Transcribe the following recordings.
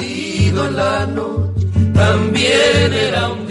en la noche, también era un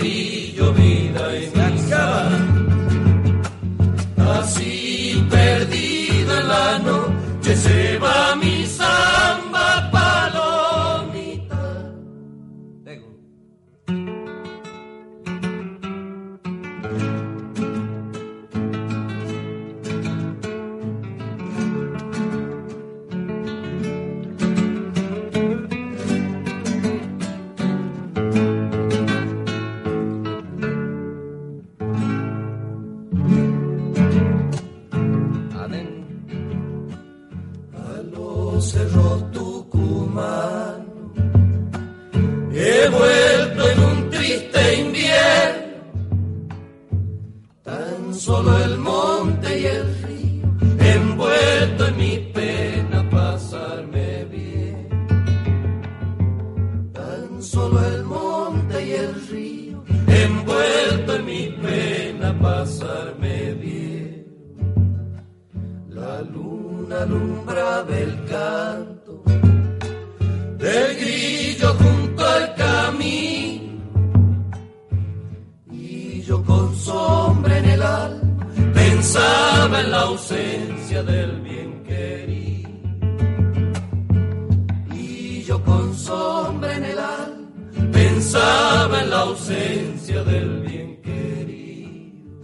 ausencia del bien querido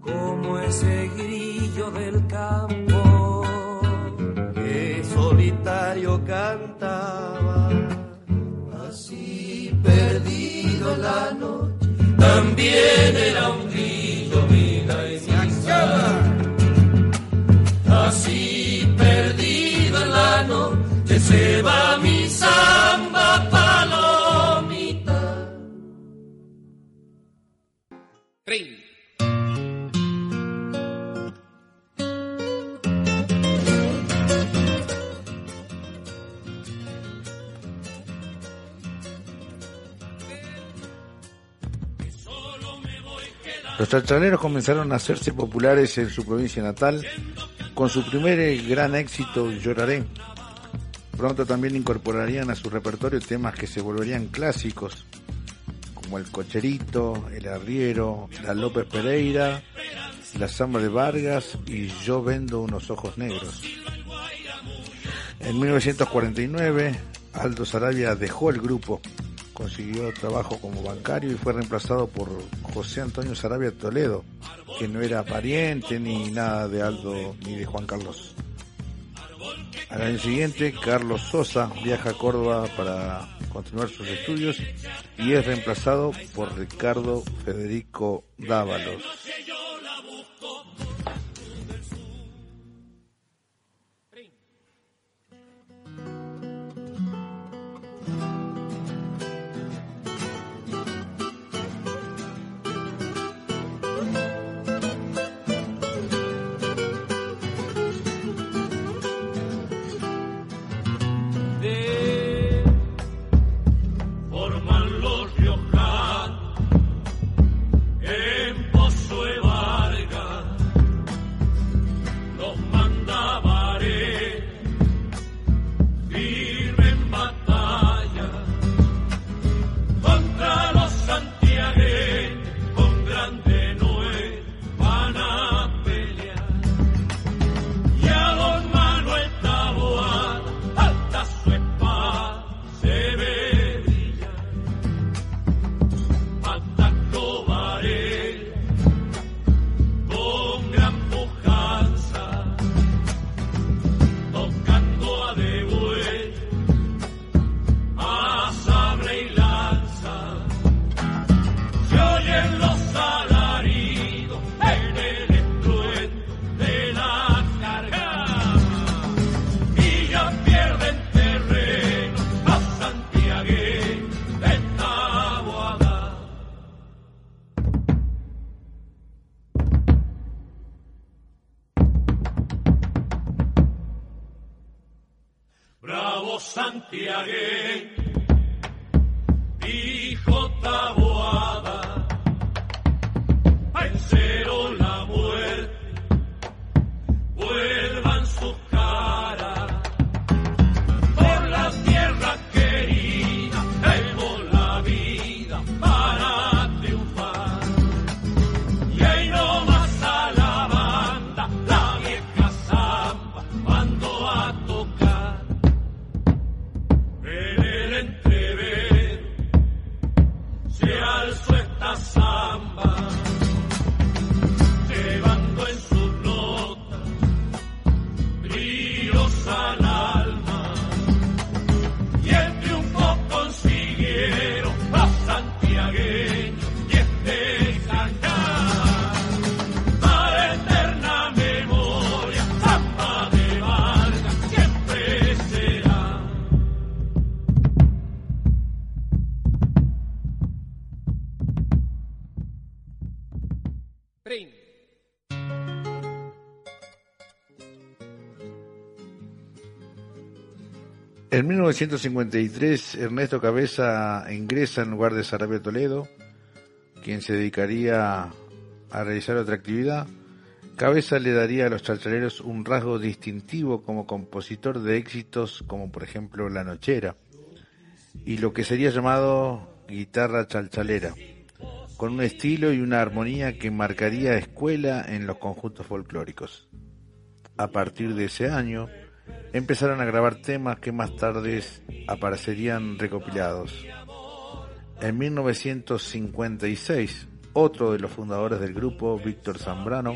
como ese grillo del campo que solitario cantaba, así perdido la noche, también era un Chachaleros comenzaron a hacerse populares en su provincia natal con su primer eh, gran éxito Lloraré. Pronto también incorporarían a su repertorio temas que se volverían clásicos, como El Cocherito, El Arriero, La López Pereira, La Samba de Vargas y Yo Vendo unos Ojos Negros. En 1949, Aldo Sarabia dejó el grupo, consiguió trabajo como bancario y fue reemplazado por José Antonio Sarabia Toledo, que no era pariente ni nada de Aldo ni de Juan Carlos. Al año siguiente, Carlos Sosa viaja a Córdoba para continuar sus estudios y es reemplazado por Ricardo Federico Dávalos. Bravo santiagueño, dijo Taboada, 1953, Ernesto Cabeza ingresa en lugar de Sarabia Toledo, quien se dedicaría a realizar otra actividad. Cabeza le daría a los chalchaleros un rasgo distintivo como compositor de éxitos como por ejemplo La Nochera y lo que sería llamado guitarra chalchalera, con un estilo y una armonía que marcaría escuela en los conjuntos folclóricos. A partir de ese año, empezaron a grabar temas que más tarde aparecerían recopilados. En 1956, otro de los fundadores del grupo, Víctor Zambrano,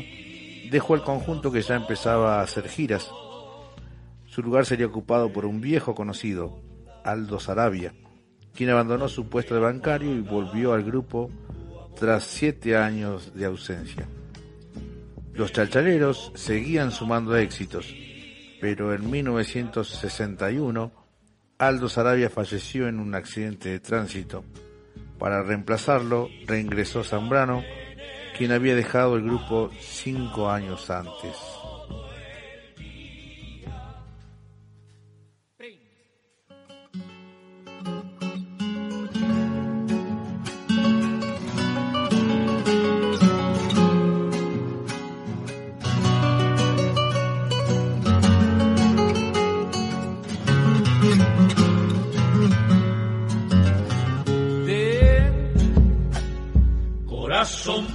dejó el conjunto que ya empezaba a hacer giras. Su lugar sería ocupado por un viejo conocido, Aldo Sarabia, quien abandonó su puesto de bancario y volvió al grupo tras siete años de ausencia. Los chalchaleros seguían sumando éxitos, pero en 1961 Aldo Sarabia falleció en un accidente de tránsito. Para reemplazarlo reingresó Zambrano, quien había dejado el grupo cinco años antes. son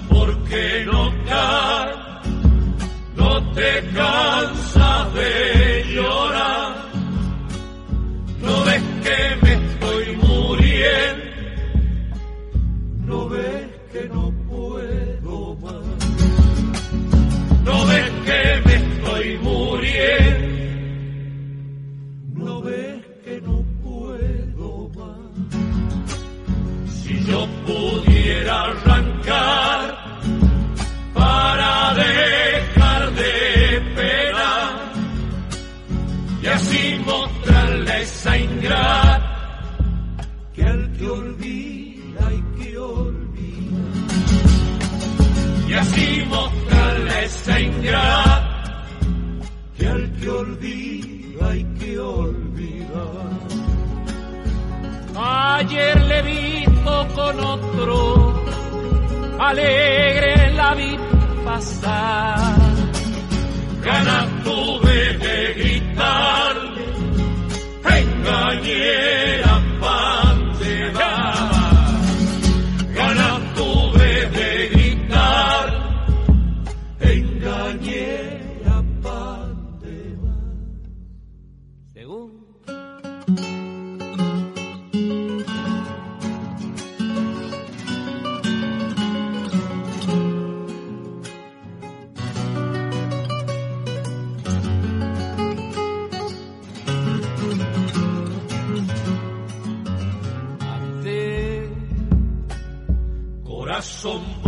松。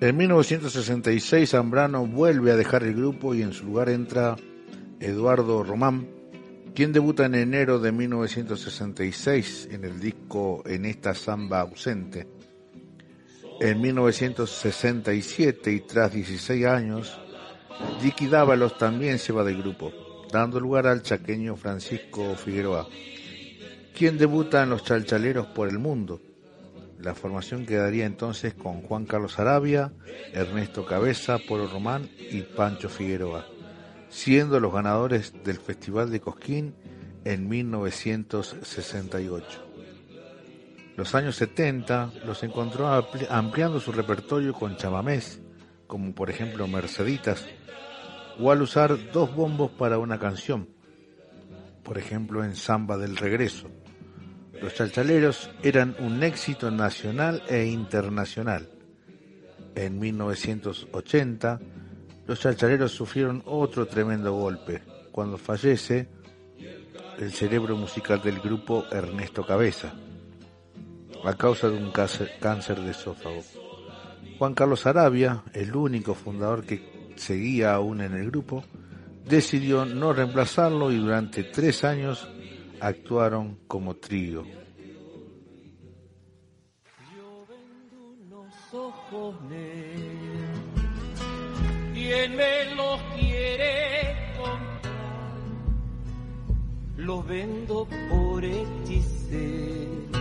En 1966 Zambrano vuelve a dejar el grupo y en su lugar entra Eduardo Román, quien debuta en enero de 1966 en el disco En esta samba ausente. En 1967 y tras 16 años, Dicky Dávalos también se va del grupo, dando lugar al chaqueño Francisco Figueroa, quien debuta en los chalchaleros por el mundo. La formación quedaría entonces con Juan Carlos Arabia, Ernesto Cabeza, Polo Román y Pancho Figueroa siendo los ganadores del Festival de Cosquín en 1968. Los años 70 los encontró ampliando su repertorio con chamamés, como por ejemplo Merceditas, o al usar dos bombos para una canción, por ejemplo en Samba del Regreso. Los chalchaleros eran un éxito nacional e internacional. En 1980 los chalchaleros sufrieron otro tremendo golpe cuando fallece el cerebro musical del grupo Ernesto Cabeza a causa de un cáncer de esófago. Juan Carlos Arabia, el único fundador que seguía aún en el grupo, decidió no reemplazarlo y durante tres años actuaron como trío. ¿Quién me los quiere comprar? Los vendo por hechicero,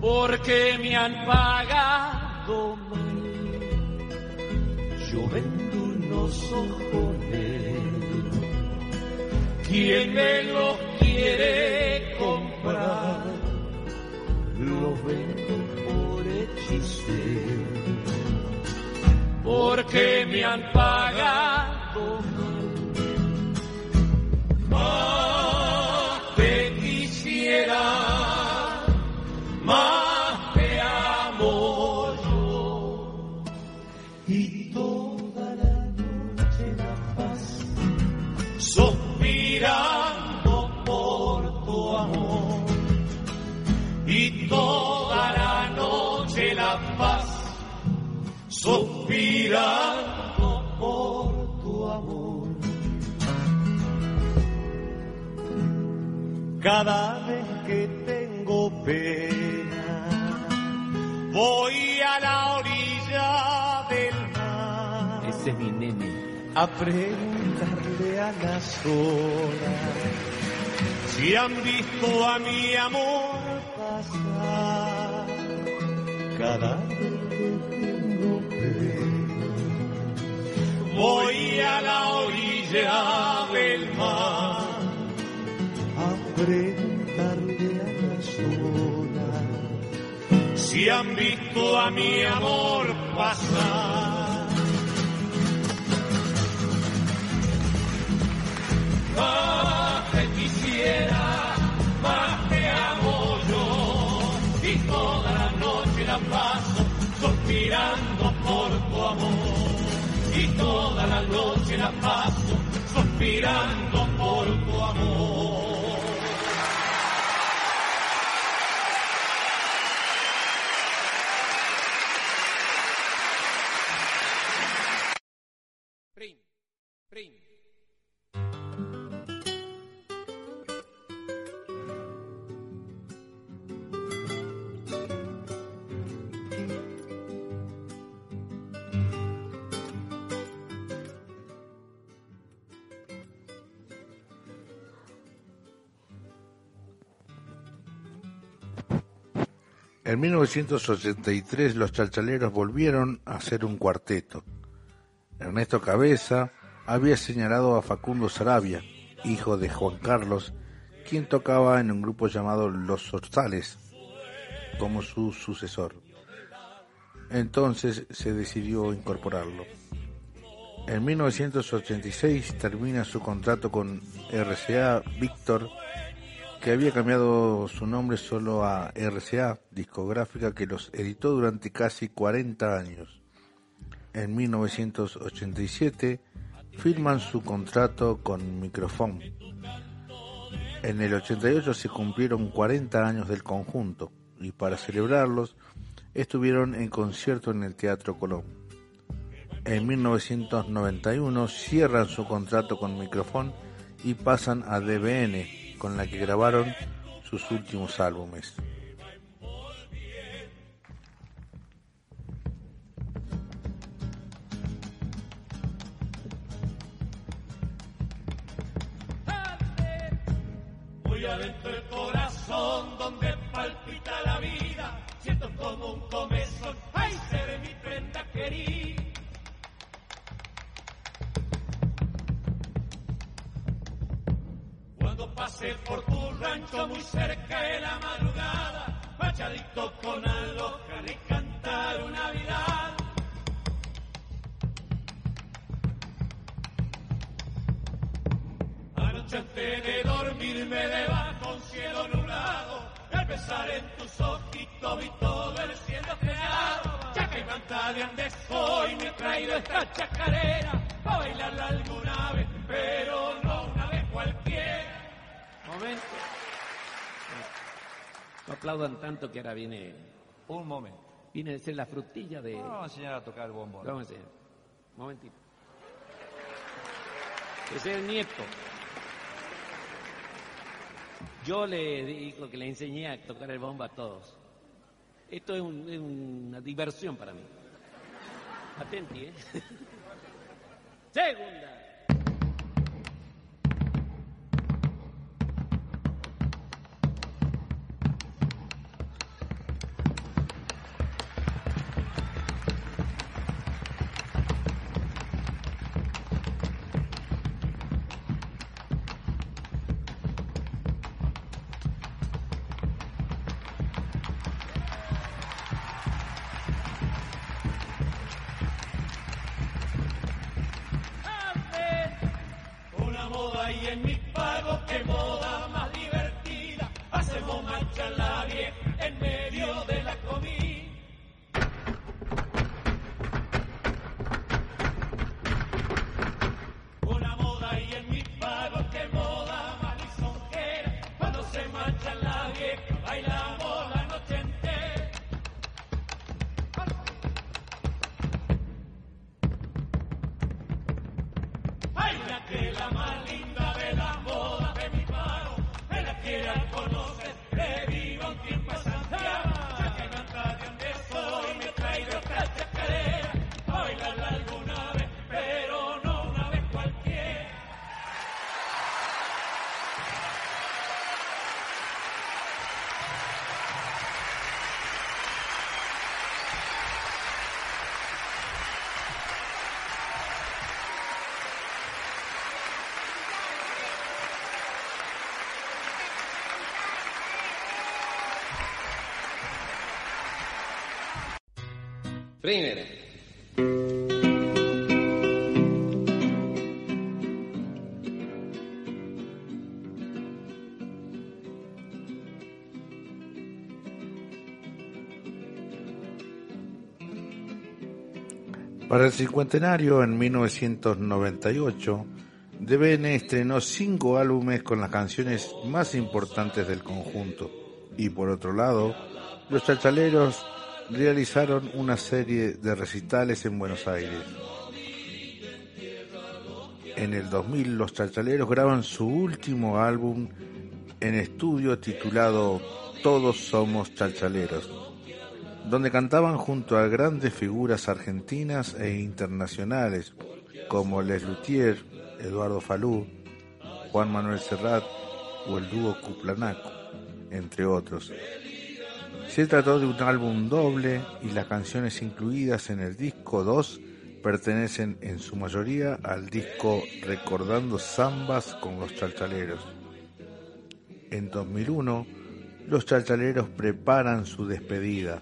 porque me han pagado mal. Yo vendo unos ojos ¿Quién me los quiere comprar? Los vendo por hechicero porque me han pagado A preguntarle a las horas si han visto a mi amor pasar. Cada vez voy a la orilla del mar a preguntarle a las olas si han visto a mi amor pasar. Noche la paso suspirando por tu amor. En 1983 los chalchaleros volvieron a ser un cuarteto. Ernesto Cabeza había señalado a Facundo Sarabia, hijo de Juan Carlos, quien tocaba en un grupo llamado Los Zorzales, como su sucesor. Entonces se decidió incorporarlo. En 1986 termina su contrato con RCA Víctor que había cambiado su nombre solo a RCA, discográfica que los editó durante casi 40 años. En 1987 firman su contrato con Microfón. En el 88 se cumplieron 40 años del conjunto y para celebrarlos estuvieron en concierto en el Teatro Colón. En 1991 cierran su contrato con Microfón y pasan a DBN, con la que grabaron sus últimos álbumes. Adentro el corazón donde palpita la vida, siento como un comezón, ay, seré mi prenda querida. Pasé por tu rancho muy cerca de la madrugada, machadito con alojar y cantar una Navidad. Anoche antes de dormirme debajo un cielo nublado, al pensar en tus ojitos vi todo el cielo estrellado. Ya que canta de andes hoy me he traído esta chacarera, a bailarla alguna vez, aplaudan tanto que ahora viene. Un momento. Viene a ser la frutilla de. Vamos a enseñar a tocar el bombón. Vamos a enseñar. Momentito. Ese es el nieto. Yo le digo que le enseñé a tocar el bombo a todos. Esto es, un- es una diversión para mí. Atenti, ¿eh? Segunda. Para el cincuentenario, en 1998, DBN estrenó cinco álbumes con las canciones más importantes del conjunto. Y por otro lado, los chachaleros realizaron una serie de recitales en Buenos Aires. En el 2000, los chachaleros graban su último álbum en estudio titulado Todos somos chachaleros donde cantaban junto a grandes figuras argentinas e internacionales como Les Luthier, Eduardo Falú, Juan Manuel Serrat o el dúo Cuplanaco, entre otros. Se trató de un álbum doble y las canciones incluidas en el disco 2 pertenecen en su mayoría al disco Recordando Zambas con los Chalchaleros. En 2001, los Chalchaleros preparan su despedida.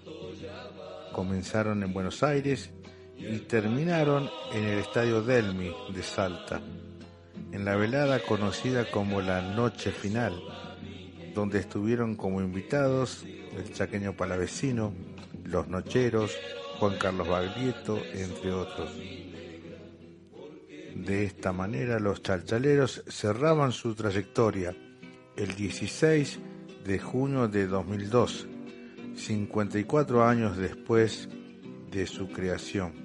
Comenzaron en Buenos Aires y terminaron en el Estadio Delmi de Salta, en la velada conocida como la Noche Final, donde estuvieron como invitados el chaqueño palavecino, los Nocheros, Juan Carlos Baglietto, entre otros. De esta manera los chalchaleros cerraban su trayectoria el 16 de junio de 2002, 54 años después de su creación.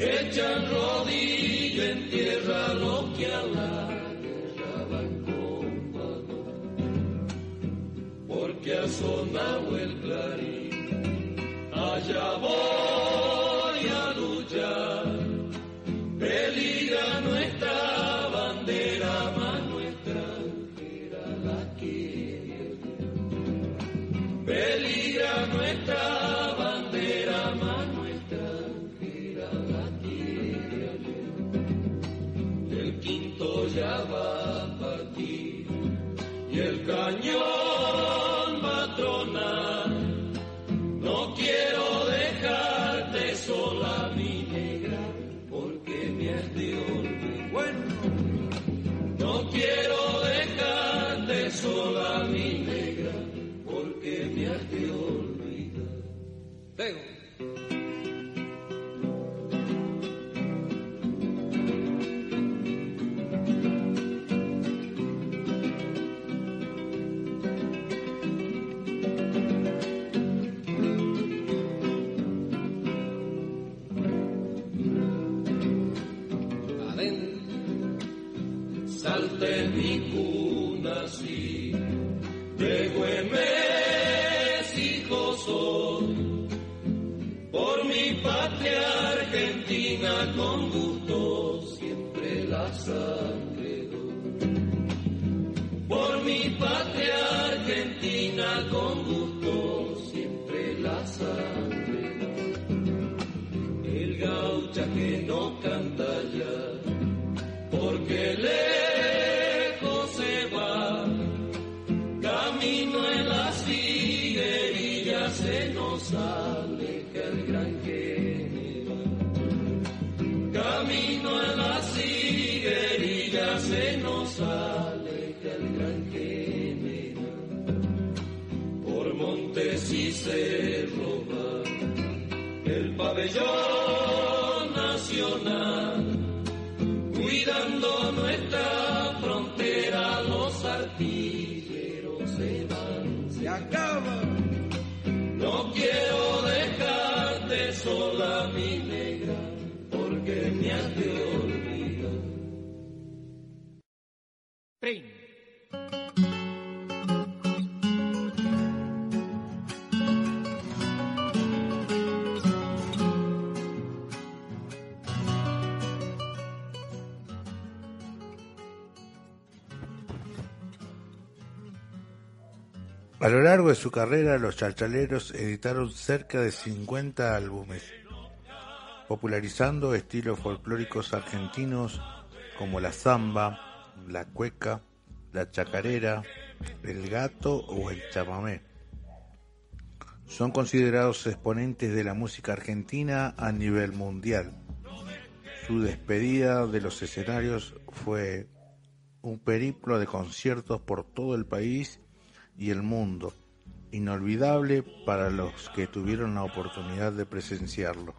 echan rodillo en tierra lo que a la guerra van porque ha sonado el clarín, allá voy. God's love. A lo largo de su carrera, los charchaleros editaron cerca de 50 álbumes, popularizando estilos folclóricos argentinos como la zamba, la cueca, la chacarera, el gato o el chamamé. Son considerados exponentes de la música argentina a nivel mundial. Su despedida de los escenarios fue un periplo de conciertos por todo el país y el mundo, inolvidable para los que tuvieron la oportunidad de presenciarlo.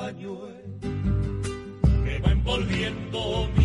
pañuelo que va envolviendo mi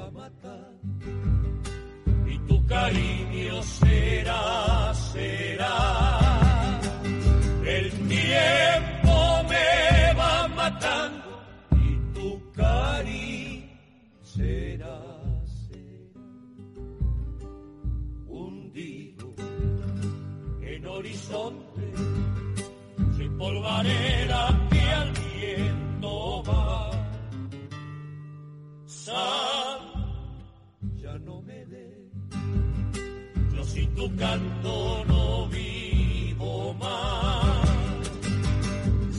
va a matar. Y tu cariño será, será, el tiempo me va matando y tu cariño será, será. Hundido en horizonte, sin polvareda canto no vivo más.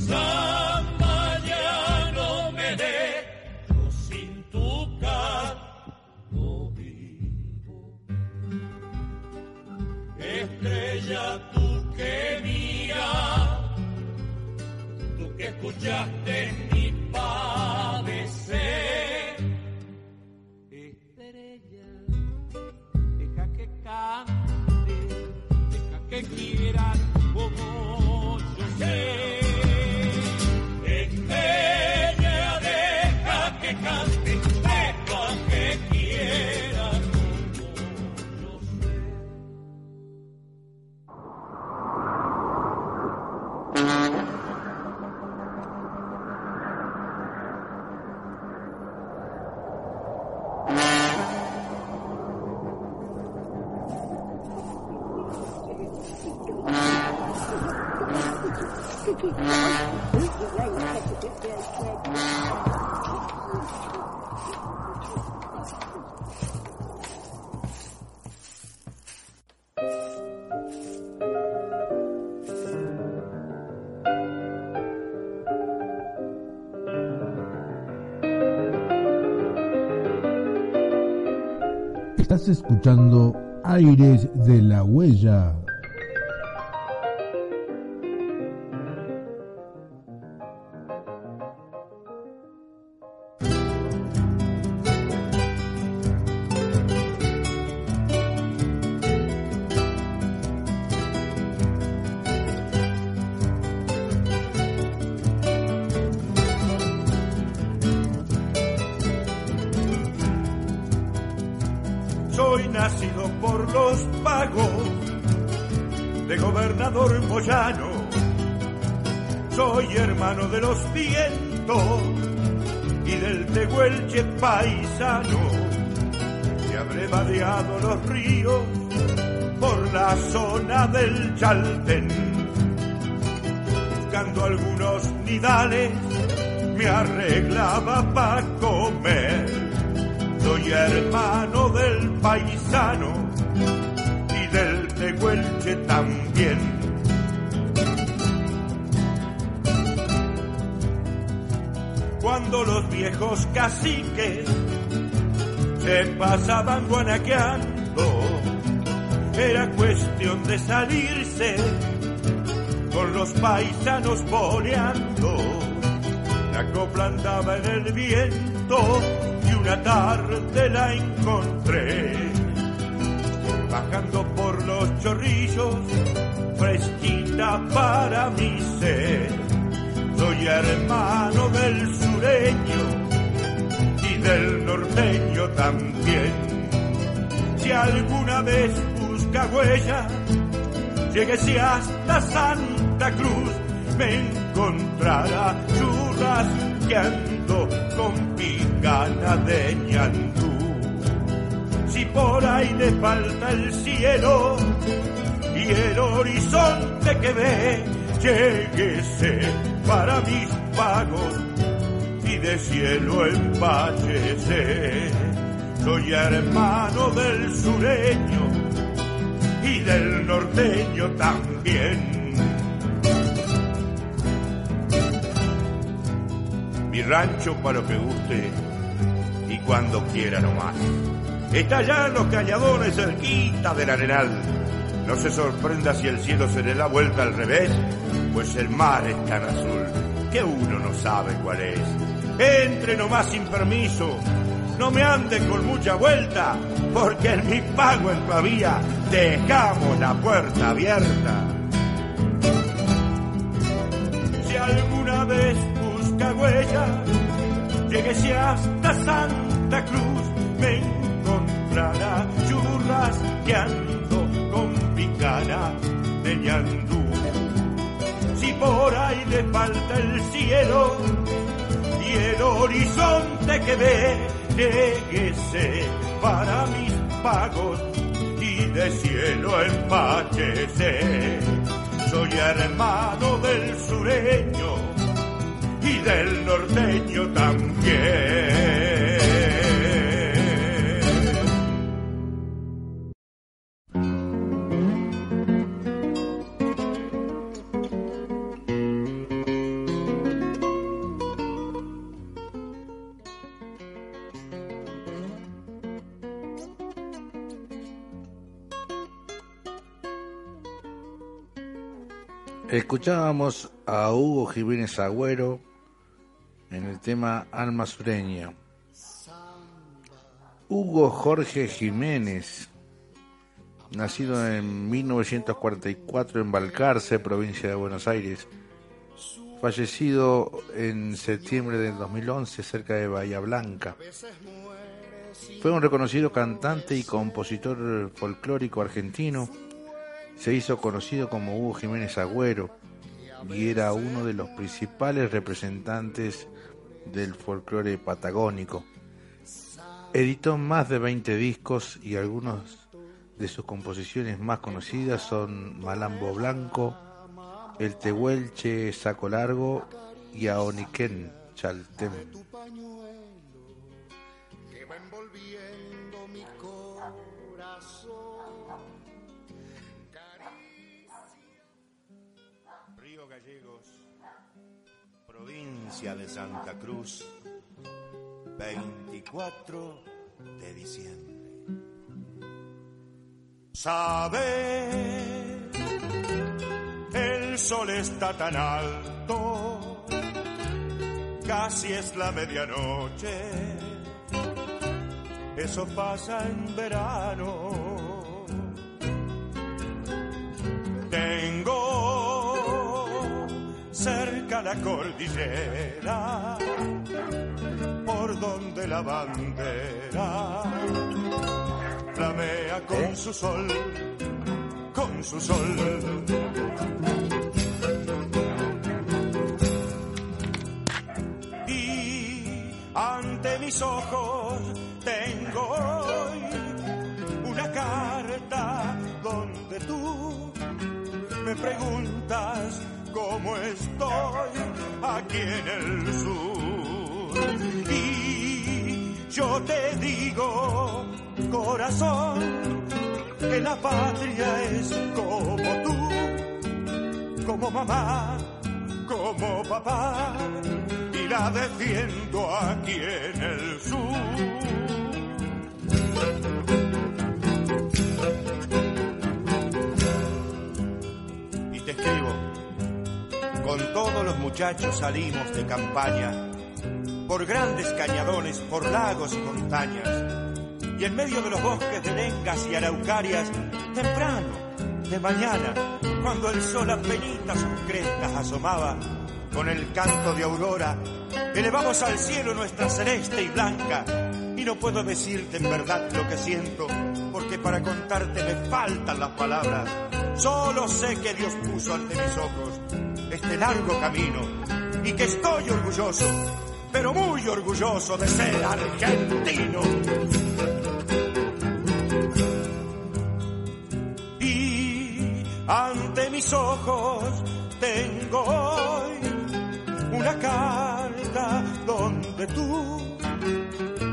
Samba, ya no me dé, sin tu canto no vivo Estrella, tú que mía, tú que escuchaste Estás escuchando Aires de la Huella. Paisano. Habré vadeado los ríos por la zona del Chaltén. Buscando algunos nidales me arreglaba para comer. Soy hermano del paisano y del tehuelche también. cuando los viejos caciques se pasaban guanaqueando. Era cuestión de salirse con los paisanos boleando. La copla andaba en el viento y una tarde la encontré. Bajando por los chorrillos, fresquita para mi ser. Soy hermano del sur y del norteño también. Si alguna vez busca huella, lléguese hasta Santa Cruz, me encontrará churrasqueando con picana de ñandú. Si por ahí le falta el cielo y el horizonte que ve, lléguese para mis pagos de cielo empáchese. Soy hermano del sureño y del norteño también. Mi rancho para lo que guste y cuando quiera nomás. Está allá en los cañadones cerquita del arenal. No se sorprenda si el cielo se le da vuelta al revés, pues el mar es tan azul que uno no sabe cuál es. Entre nomás sin permiso, no me ande con mucha vuelta, porque en mi pago en todavía dejamos la puerta abierta. Si alguna vez busca huella, lléguese hasta Santa Cruz, me encontrará churras que con picana de ñandú. Si por ahí le falta el cielo y el horizonte que ve, lléguese para mis pagos y de cielo empáchese. Soy hermano del sureño y del norteño también. Escuchábamos a Hugo Jiménez Agüero en el tema Alma Sureña. Hugo Jorge Jiménez, nacido en 1944 en Balcarce, provincia de Buenos Aires, fallecido en septiembre del 2011 cerca de Bahía Blanca. Fue un reconocido cantante y compositor folclórico argentino. Se hizo conocido como Hugo Jiménez Agüero y era uno de los principales representantes del folclore patagónico. Editó más de 20 discos y algunas de sus composiciones más conocidas son Malambo Blanco, El Tehuelche Saco Largo y Aoniquén Chaltem. De Santa Cruz, 24 de diciembre. Sabe, el sol está tan alto, casi es la medianoche, eso pasa en verano. La cordillera, por donde la bandera flamea con su sol, con su sol. Y ante mis ojos tengo hoy una carta donde tú me preguntas cómo estoy aquí en el sur. Y yo te digo, corazón, que la patria es como tú, como mamá, como papá, y la defiendo aquí en el sur. escribo. Con todos los muchachos salimos de campaña, por grandes cañadones, por lagos y montañas, y en medio de los bosques de lengas y araucarias, temprano, de mañana, cuando el sol apenas sus crestas asomaba, con el canto de aurora, elevamos al cielo nuestra celeste y blanca. Y no puedo decirte en verdad lo que siento, porque para contarte me faltan las palabras. Solo sé que Dios puso ante mis ojos este largo camino y que estoy orgulloso, pero muy orgulloso de ser argentino. Y ante mis ojos tengo hoy una carta donde tú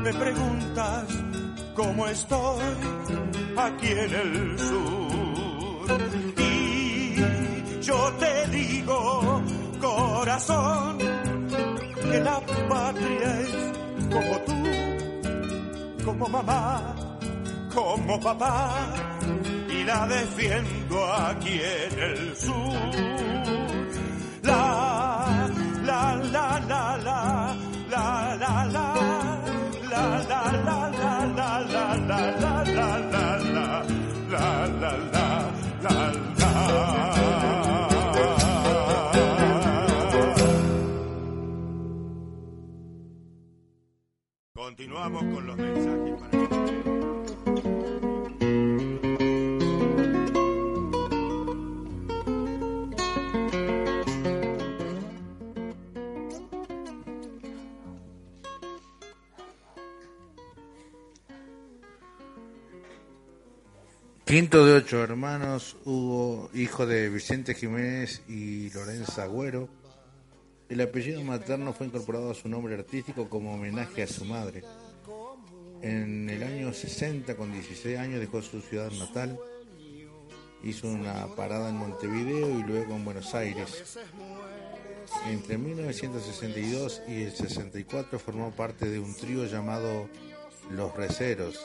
me preguntas cómo estoy aquí en el sur yo te digo, corazón, que la patria es como tú, como mamá, como papá, y la defiendo aquí en el sur. La, la, la, la, la, la, la, la. Continuamos con los mensajes para Quinto de ocho hermanos, Hugo, hijo de Vicente Jiménez y Lorenza Agüero. El apellido materno fue incorporado a su nombre artístico como homenaje a su madre. En el año 60, con 16 años, dejó su ciudad natal, hizo una parada en Montevideo y luego en Buenos Aires. Entre 1962 y el 64 formó parte de un trío llamado Los Receros.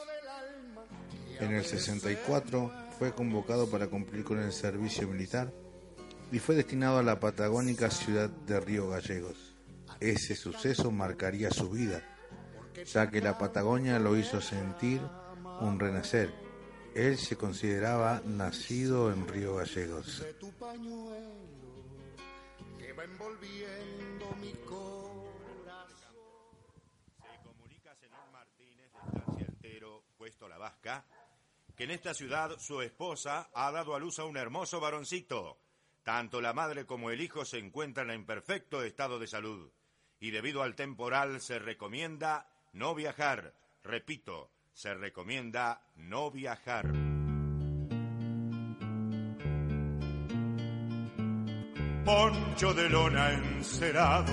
En el 64 fue convocado para cumplir con el servicio militar y fue destinado a la patagónica ciudad de Río Gallegos. Ese suceso marcaría su vida, ya que la Patagonia lo hizo sentir un renacer. Él se consideraba nacido en Río Gallegos. Se comunica señor Martínez de Estancia Altero, puesto La Vasca, que en esta ciudad su esposa ha dado a luz a un hermoso varoncito. Tanto la madre como el hijo se encuentran en perfecto estado de salud y debido al temporal se recomienda no viajar. Repito, se recomienda no viajar. Poncho de lona encerado,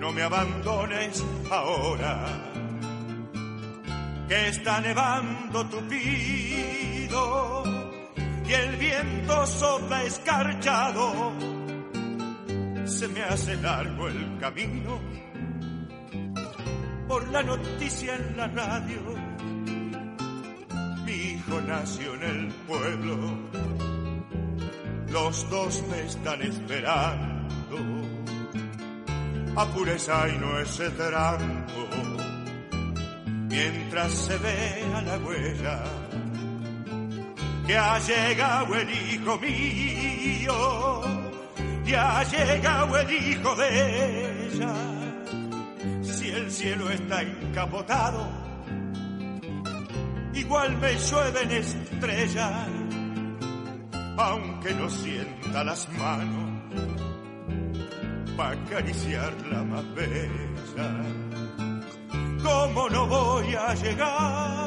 no me abandones ahora, que está nevando tupido y el viento sopla escarchado. Se me hace largo el camino por la noticia en la radio. Mi hijo nació en el pueblo, los dos me están esperando. Apureza y no es tranco, mientras se vea la huella que ha llegado el hijo mío, que ha llegado el hijo de ella. Si el cielo está encapotado, igual me llueven estrellas, aunque no sienta las manos para acariciar la más bella. ¿Cómo no voy a llegar?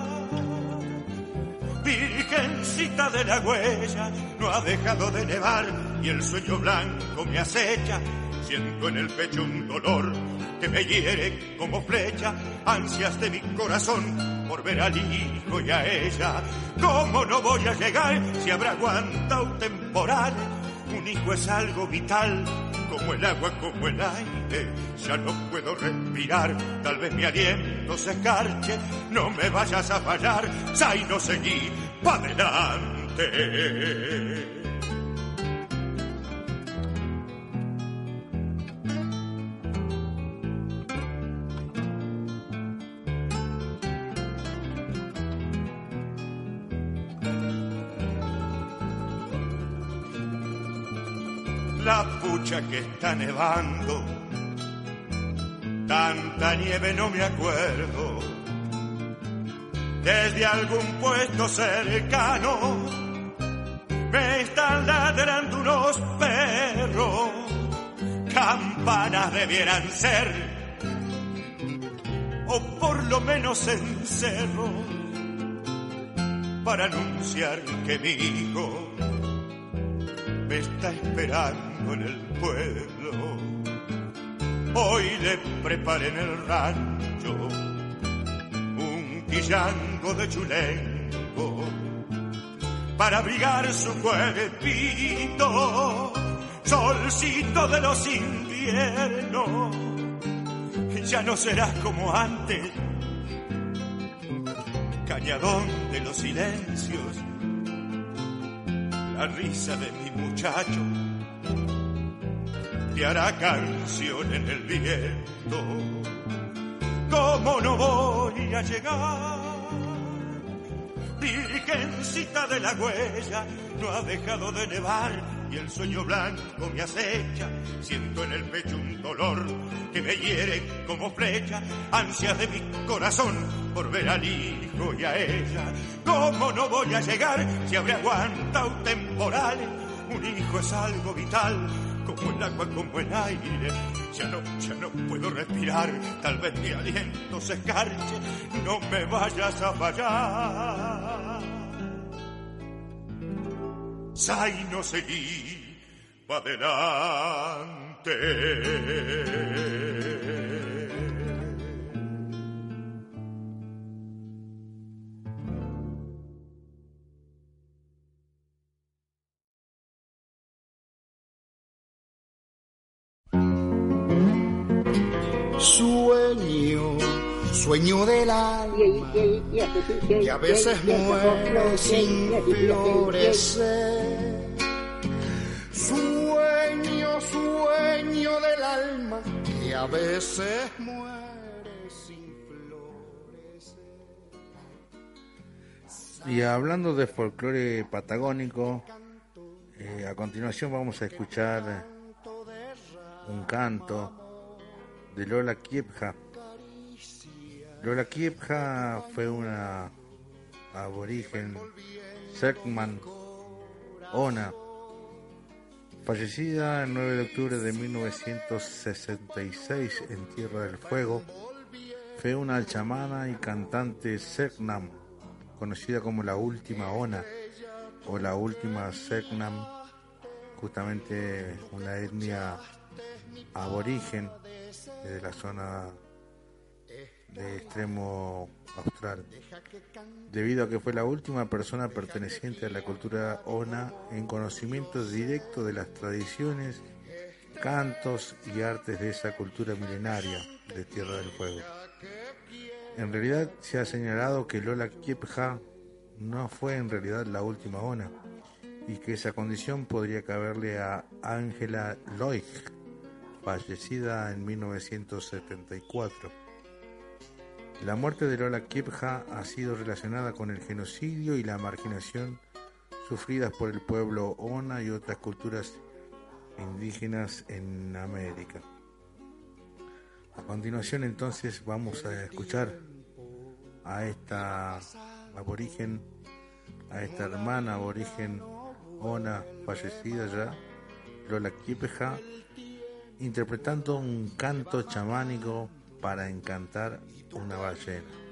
Virgencita de la huella, no ha dejado de nevar y el sueño blanco me acecha. Siento en el pecho un dolor que me hiere como flecha, ansias de mi corazón por ver al hijo y a ella. ¿Cómo no voy a llegar si habrá aguantado temporal? Un hijo es algo vital, como el agua, como el aire. Ya no puedo respirar, tal vez mi aliento se escarche. No me vayas a fallar, Sai no seguí pa' adelante. Que está nevando. Tanta nieve no me acuerdo. Desde algún puesto cercano me están ladrando unos perros. Campanas debieran ser, o por lo menos encerros, para anunciar que mi hijo me está esperando en el pueblo. Hoy le preparé en el rancho un quillango de chulengo para abrigar su cuerpito, solcito de los inviernos. Ya no serás como antes, cañadón de los silencios la risa de mi muchacho te hará canción en el viento. ¿Cómo no voy a llegar? Virgencita de la huella, no ha dejado de nevar y el sueño blanco me acecha. Siento en el pecho un dolor que me hiere como flecha, ansias de mi corazón por ver al hijo y a ella. ¿Cómo no voy a llegar si habré aguantado temporales? Un hijo es algo vital, como el agua, como el aire. Ya no, ya no puedo respirar, tal vez mi aliento se escarche. No me vayas a fallar. Sai no seguí pa' adelante. Sueño del alma, que a veces muere sin florecer. Sueño, sueño del alma, que a veces muere sin florecer. Y hablando de folclore patagónico, eh, a continuación vamos a escuchar un canto de Lola Kiepja. Lola Kiepja fue una aborigen Sekman Ona, fallecida el 9 de octubre de 1966 en Tierra del Fuego. Fue una chamana y cantante Seknam, conocida como la última Ona o la última Seknam, justamente una etnia aborigen de la zona de extremo austral, debido a que fue la última persona perteneciente a la cultura Ona en conocimiento directo de las tradiciones, cantos y artes de esa cultura milenaria de Tierra del Fuego. En realidad se ha señalado que Lola Kiepja no fue en realidad la última Ona y que esa condición podría caberle a Ángela Loig, fallecida en 1974. La muerte de Lola Kiepja ha sido relacionada con el genocidio y la marginación sufridas por el pueblo Ona y otras culturas indígenas en América. A continuación entonces vamos a escuchar a esta aborigen, a esta hermana aborigen Ona fallecida ya, Lola Kiepja, interpretando un canto chamánico para encantar una ballena.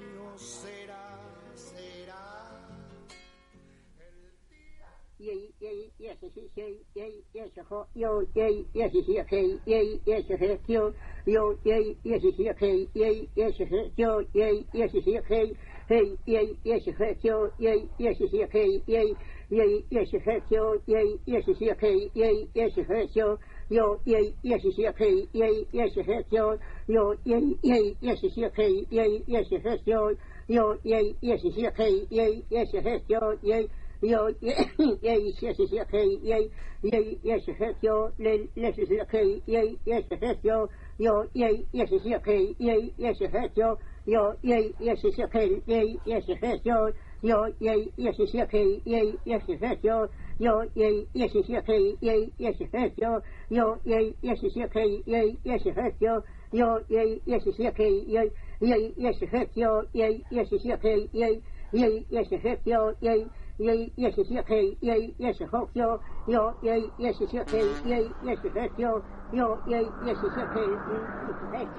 有也也是写可以也也是很久有也也也是写可以也也是很久有也也是写可以也也是很久也有也也也是写可以也也也是很久也也是写可以也也是很久有也也是写可以也也是很久有也也是学开，也也是学校，有也也是学开，也也是学校，有也也是学开，也也是学校，有也也是学开，也也是学校，有也也是学开，也也也是学校，也也是学开，也也也是学校，也。也也是学配，也也是好笑，要也也是学配，也也是好笑，要也也是学配，嗯，太笑，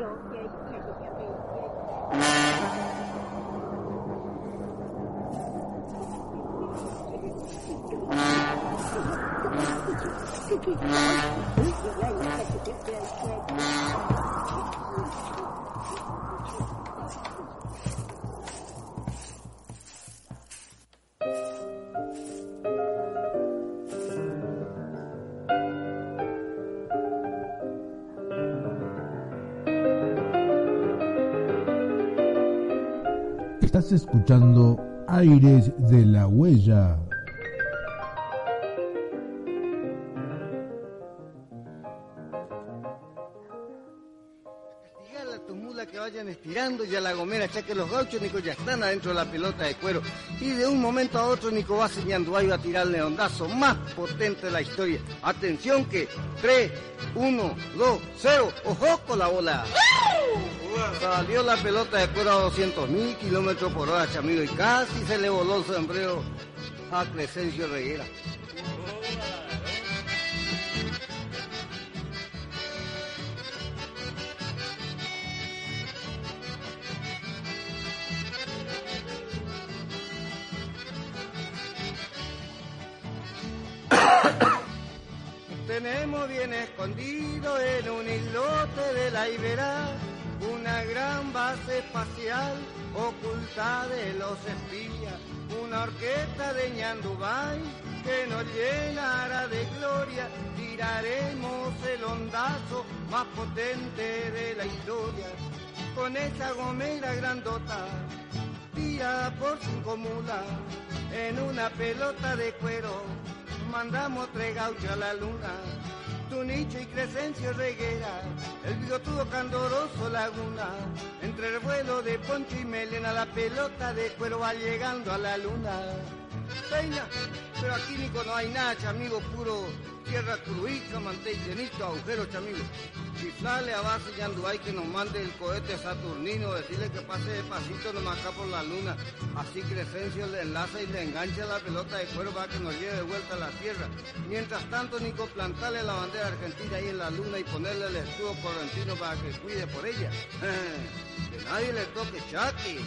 要也也是也配。Thank you. Estás escuchando Aires de la Huella. Dígale a tus mulas que vayan estirando y a la gomera, ya que los gauchos, Nico, ya están adentro de la pelota de cuero. Y de un momento a otro, Nico va señando ahí va a tirar el leondazo más potente de la historia. Atención que 3, 1, 2, 0, ojo con la bola. Salió la pelota de cuero a 200 mil kilómetros por hora, chamigo, y casi se le voló el sombrero a Crescencio Reguera. Tenemos bien escondido en un islote de la Iberá una gran base espacial oculta de los espías, una orquesta de Ñandubay que nos llenará de gloria, tiraremos el ondazo más potente de la historia, con esa gomera grandota, tira por cinco mulas, en una pelota de cuero, mandamos tres gauchos a la luna. Tu nicho y Crescencio Reguera, el bigotudo candoroso Laguna, entre el vuelo de Poncho y Melena, la pelota de cuero va llegando a la luna. Peña, pero aquí Nico no hay nada, chamigo, puro tierra cruica, mantellenito, agujero, chamigo. Chiflale a base Yanduay que nos mande el cohete saturnino, decirle que pase despacito nomás acá por la luna. Así Crescencio le enlaza y le engancha la pelota de cuero para que nos lleve de vuelta a la tierra. Mientras tanto, Nico, plantarle la bandera argentina ahí en la luna y ponerle el escudo correntino para que cuide por ella. que nadie le toque chati.